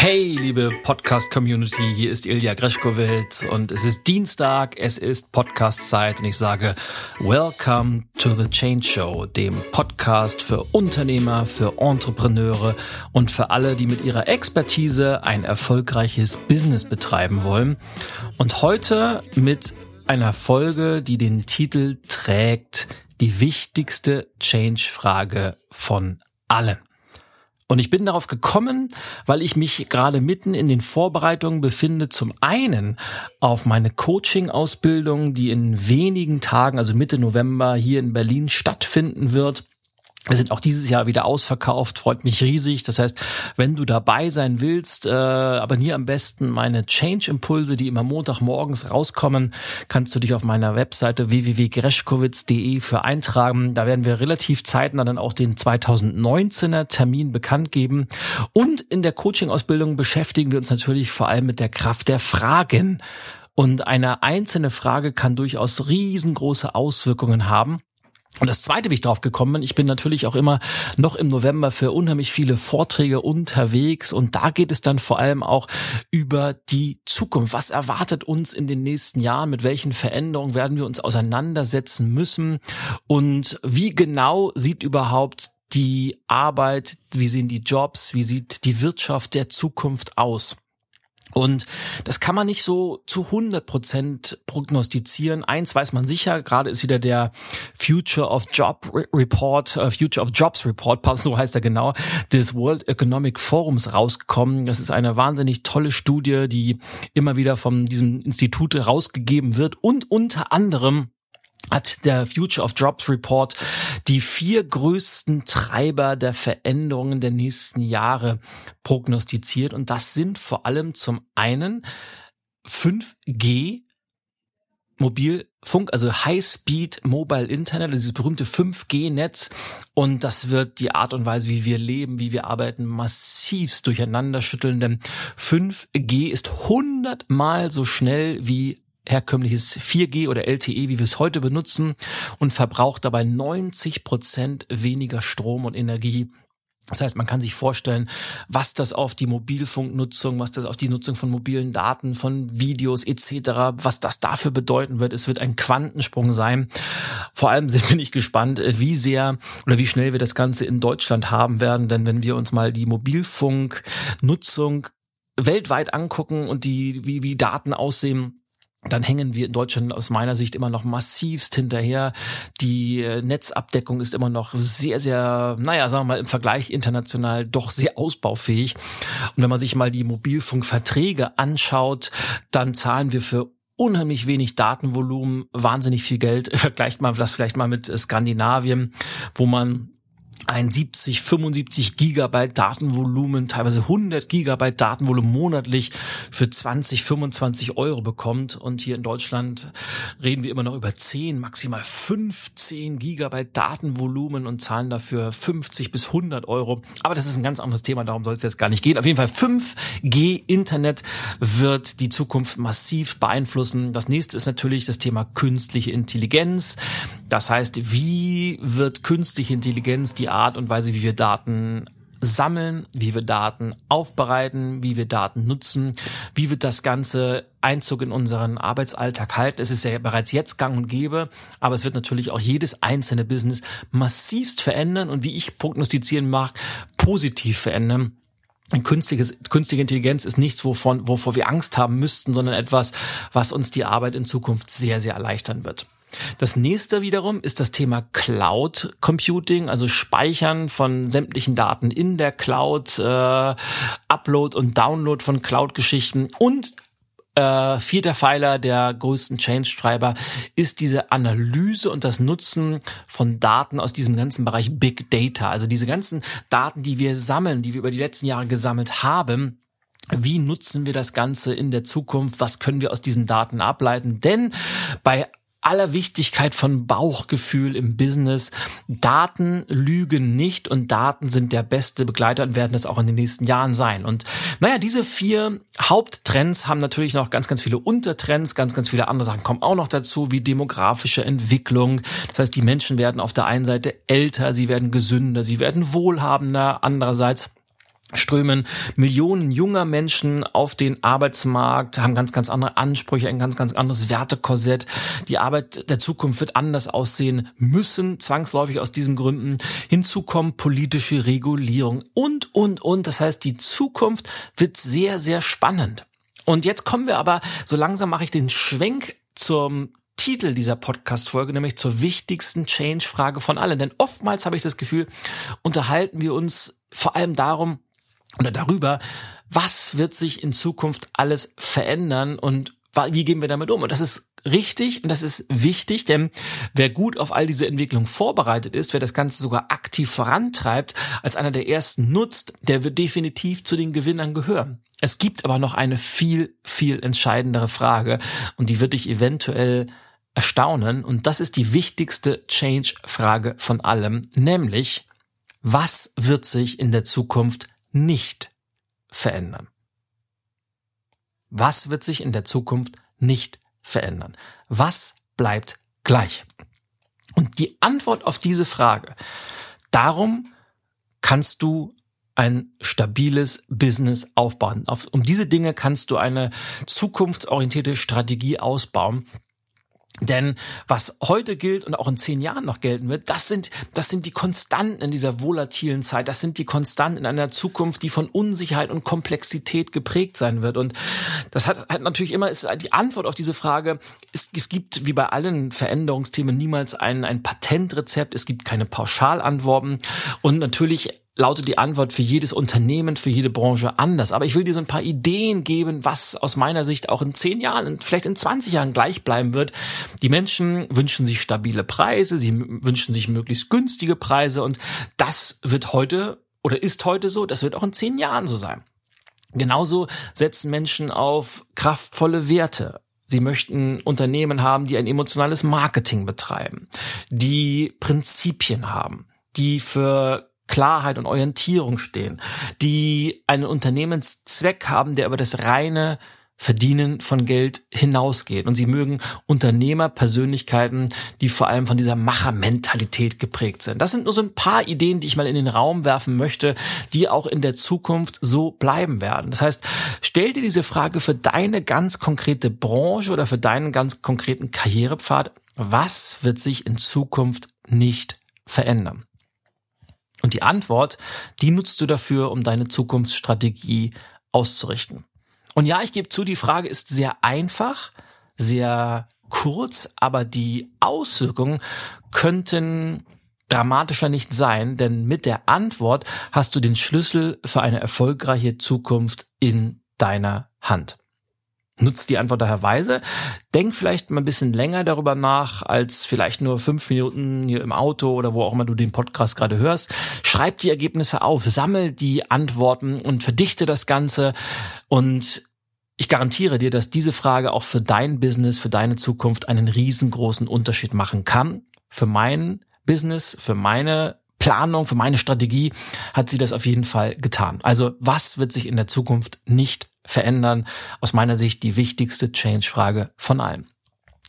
Hey, liebe Podcast-Community, hier ist Ilja Greschkowitz und es ist Dienstag, es ist Podcast-Zeit und ich sage Welcome to the Change Show, dem Podcast für Unternehmer, für Entrepreneure und für alle, die mit ihrer Expertise ein erfolgreiches Business betreiben wollen. Und heute mit einer Folge, die den Titel trägt, die wichtigste Change-Frage von allen. Und ich bin darauf gekommen, weil ich mich gerade mitten in den Vorbereitungen befinde, zum einen auf meine Coaching-Ausbildung, die in wenigen Tagen, also Mitte November hier in Berlin stattfinden wird. Wir sind auch dieses Jahr wieder ausverkauft, freut mich riesig. Das heißt, wenn du dabei sein willst, äh, abonniere am besten meine Change-Impulse, die immer Montagmorgens rauskommen. Kannst du dich auf meiner Webseite www.greschkowitz.de für eintragen. Da werden wir relativ zeitnah dann auch den 2019er Termin bekannt geben. Und in der Coaching-Ausbildung beschäftigen wir uns natürlich vor allem mit der Kraft der Fragen. Und eine einzelne Frage kann durchaus riesengroße Auswirkungen haben. Und das zweite, wie ich drauf gekommen bin, ich bin natürlich auch immer noch im November für unheimlich viele Vorträge unterwegs und da geht es dann vor allem auch über die Zukunft. Was erwartet uns in den nächsten Jahren? Mit welchen Veränderungen werden wir uns auseinandersetzen müssen? Und wie genau sieht überhaupt die Arbeit, wie sehen die Jobs, wie sieht die Wirtschaft der Zukunft aus? Und das kann man nicht so zu 100 Prozent prognostizieren. Eins weiß man sicher, gerade ist wieder der Future of Job Report, uh, Future of Jobs Report, so heißt er genau, des World Economic Forums rausgekommen. Das ist eine wahnsinnig tolle Studie, die immer wieder von diesem Institut rausgegeben wird und unter anderem hat der Future of Jobs Report die vier größten Treiber der Veränderungen der nächsten Jahre prognostiziert. Und das sind vor allem zum einen 5G, Mobilfunk, also High-Speed Mobile Internet, dieses berühmte 5G-Netz. Und das wird die Art und Weise, wie wir leben, wie wir arbeiten, massivst durcheinander schütteln. Denn 5G ist hundertmal so schnell wie herkömmliches 4G oder LTE, wie wir es heute benutzen und verbraucht dabei 90 Prozent weniger Strom und Energie das heißt, man kann sich vorstellen, was das auf die Mobilfunknutzung, was das auf die Nutzung von mobilen Daten, von Videos etc., was das dafür bedeuten wird. Es wird ein Quantensprung sein. Vor allem bin ich gespannt, wie sehr oder wie schnell wir das Ganze in Deutschland haben werden. Denn wenn wir uns mal die Mobilfunknutzung weltweit angucken und die, wie, wie Daten aussehen, dann hängen wir in Deutschland aus meiner Sicht immer noch massivst hinterher. Die äh, Netzabdeckung ist immer noch sehr, sehr, naja, sagen wir mal im Vergleich international doch sehr ausbaufähig. Und wenn man sich mal die Mobilfunkverträge anschaut, dann zahlen wir für unheimlich wenig Datenvolumen, wahnsinnig viel Geld. Vergleicht man das vielleicht mal mit Skandinavien, wo man ein 70, 75 Gigabyte Datenvolumen, teilweise 100 Gigabyte Datenvolumen monatlich für 20, 25 Euro bekommt. Und hier in Deutschland reden wir immer noch über 10, maximal 15 Gigabyte Datenvolumen und zahlen dafür 50 bis 100 Euro. Aber das ist ein ganz anderes Thema, darum soll es jetzt gar nicht gehen. Auf jeden Fall 5G Internet wird die Zukunft massiv beeinflussen. Das nächste ist natürlich das Thema künstliche Intelligenz. Das heißt, wie wird künstliche Intelligenz die Art und Weise, wie wir Daten sammeln, wie wir Daten aufbereiten, wie wir Daten nutzen, wie wird das Ganze Einzug in unseren Arbeitsalltag halten. Es ist ja bereits jetzt gang und gäbe, aber es wird natürlich auch jedes einzelne Business massivst verändern und wie ich prognostizieren mag, positiv verändern. Künstliches, künstliche Intelligenz ist nichts, wovon, wovor wir Angst haben müssten, sondern etwas, was uns die Arbeit in Zukunft sehr, sehr erleichtern wird. Das nächste wiederum ist das Thema Cloud Computing, also Speichern von sämtlichen Daten in der Cloud, äh, Upload und Download von Cloud-Geschichten und äh, vierter Pfeiler der größten Change-Treiber ist diese Analyse und das Nutzen von Daten aus diesem ganzen Bereich Big Data. Also diese ganzen Daten, die wir sammeln, die wir über die letzten Jahre gesammelt haben, wie nutzen wir das Ganze in der Zukunft? Was können wir aus diesen Daten ableiten? Denn bei aller Wichtigkeit von Bauchgefühl im Business. Daten lügen nicht und Daten sind der beste Begleiter und werden es auch in den nächsten Jahren sein. Und naja, diese vier Haupttrends haben natürlich noch ganz, ganz viele Untertrends, ganz, ganz viele andere Sachen kommen auch noch dazu, wie demografische Entwicklung. Das heißt, die Menschen werden auf der einen Seite älter, sie werden gesünder, sie werden wohlhabender, andererseits strömen Millionen junger Menschen auf den Arbeitsmarkt, haben ganz, ganz andere Ansprüche, ein ganz, ganz anderes Wertekorsett. Die Arbeit der Zukunft wird anders aussehen müssen, zwangsläufig aus diesen Gründen. Hinzu kommen politische Regulierung und, und, und. Das heißt, die Zukunft wird sehr, sehr spannend. Und jetzt kommen wir aber, so langsam mache ich den Schwenk zum Titel dieser Podcast-Folge, nämlich zur wichtigsten Change-Frage von allen. Denn oftmals habe ich das Gefühl, unterhalten wir uns vor allem darum, oder darüber, was wird sich in Zukunft alles verändern und wie gehen wir damit um? Und das ist richtig und das ist wichtig, denn wer gut auf all diese Entwicklung vorbereitet ist, wer das Ganze sogar aktiv vorantreibt, als einer der ersten nutzt, der wird definitiv zu den Gewinnern gehören. Es gibt aber noch eine viel, viel entscheidendere Frage und die wird dich eventuell erstaunen und das ist die wichtigste Change-Frage von allem, nämlich was wird sich in der Zukunft nicht verändern? Was wird sich in der Zukunft nicht verändern? Was bleibt gleich? Und die Antwort auf diese Frage, darum kannst du ein stabiles Business aufbauen. um diese Dinge kannst du eine zukunftsorientierte Strategie ausbauen, denn was heute gilt und auch in zehn Jahren noch gelten wird, das sind, das sind die Konstanten in dieser volatilen Zeit. Das sind die Konstanten in einer Zukunft, die von Unsicherheit und Komplexität geprägt sein wird. Und das hat, hat natürlich immer, ist die Antwort auf diese Frage, es, es gibt wie bei allen Veränderungsthemen niemals ein, ein Patentrezept. Es gibt keine Pauschalantworten. Und natürlich lautet die Antwort für jedes Unternehmen, für jede Branche anders. Aber ich will dir so ein paar Ideen geben, was aus meiner Sicht auch in zehn Jahren, vielleicht in 20 Jahren gleich bleiben wird. Die Menschen wünschen sich stabile Preise, sie wünschen sich möglichst günstige Preise und das wird heute oder ist heute so, das wird auch in zehn Jahren so sein. Genauso setzen Menschen auf kraftvolle Werte. Sie möchten Unternehmen haben, die ein emotionales Marketing betreiben, die Prinzipien haben, die für Klarheit und Orientierung stehen, die einen Unternehmenszweck haben, der über das reine Verdienen von Geld hinausgeht. Und sie mögen Unternehmerpersönlichkeiten, die vor allem von dieser Machermentalität geprägt sind. Das sind nur so ein paar Ideen, die ich mal in den Raum werfen möchte, die auch in der Zukunft so bleiben werden. Das heißt, stell dir diese Frage für deine ganz konkrete Branche oder für deinen ganz konkreten Karrierepfad. Was wird sich in Zukunft nicht verändern? Und die Antwort, die nutzt du dafür, um deine Zukunftsstrategie auszurichten. Und ja, ich gebe zu, die Frage ist sehr einfach, sehr kurz, aber die Auswirkungen könnten dramatischer nicht sein, denn mit der Antwort hast du den Schlüssel für eine erfolgreiche Zukunft in deiner Hand. Nutzt die Antwort daher weise. Denk vielleicht mal ein bisschen länger darüber nach, als vielleicht nur fünf Minuten hier im Auto oder wo auch immer du den Podcast gerade hörst. Schreib die Ergebnisse auf, sammel die Antworten und verdichte das Ganze. Und ich garantiere dir, dass diese Frage auch für dein Business, für deine Zukunft einen riesengroßen Unterschied machen kann. Für mein Business, für meine Planung, für meine Strategie hat sie das auf jeden Fall getan. Also was wird sich in der Zukunft nicht verändern? Aus meiner Sicht die wichtigste Change-Frage von allen.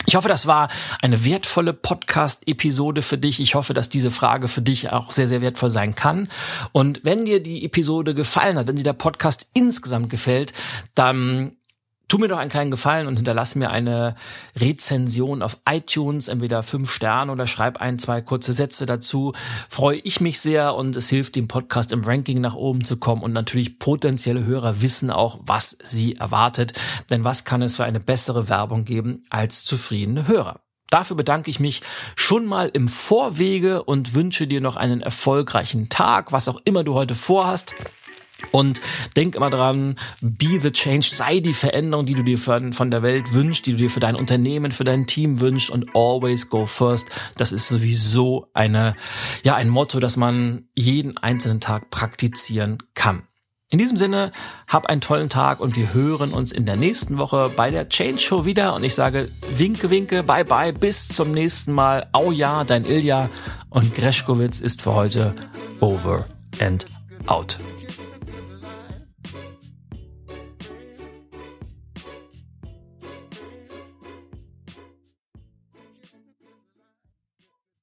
Ich hoffe, das war eine wertvolle Podcast-Episode für dich. Ich hoffe, dass diese Frage für dich auch sehr, sehr wertvoll sein kann. Und wenn dir die Episode gefallen hat, wenn dir der Podcast insgesamt gefällt, dann tu mir doch einen kleinen Gefallen und hinterlass mir eine Rezension auf iTunes, entweder fünf Sterne oder schreib ein, zwei kurze Sätze dazu. Freue ich mich sehr und es hilft dem Podcast im Ranking nach oben zu kommen und natürlich potenzielle Hörer wissen auch, was sie erwartet. Denn was kann es für eine bessere Werbung geben als zufriedene Hörer? Dafür bedanke ich mich schon mal im Vorwege und wünsche dir noch einen erfolgreichen Tag, was auch immer du heute vorhast. Und denk immer dran, be the change, sei die Veränderung, die du dir von der Welt wünschst, die du dir für dein Unternehmen, für dein Team wünschst und always go first. Das ist sowieso eine, ja, ein Motto, das man jeden einzelnen Tag praktizieren kann. In diesem Sinne, hab einen tollen Tag und wir hören uns in der nächsten Woche bei der Change Show wieder und ich sage winke, winke, bye bye, bis zum nächsten Mal. Au ja, dein Ilja und Greschkowitz ist für heute over and out.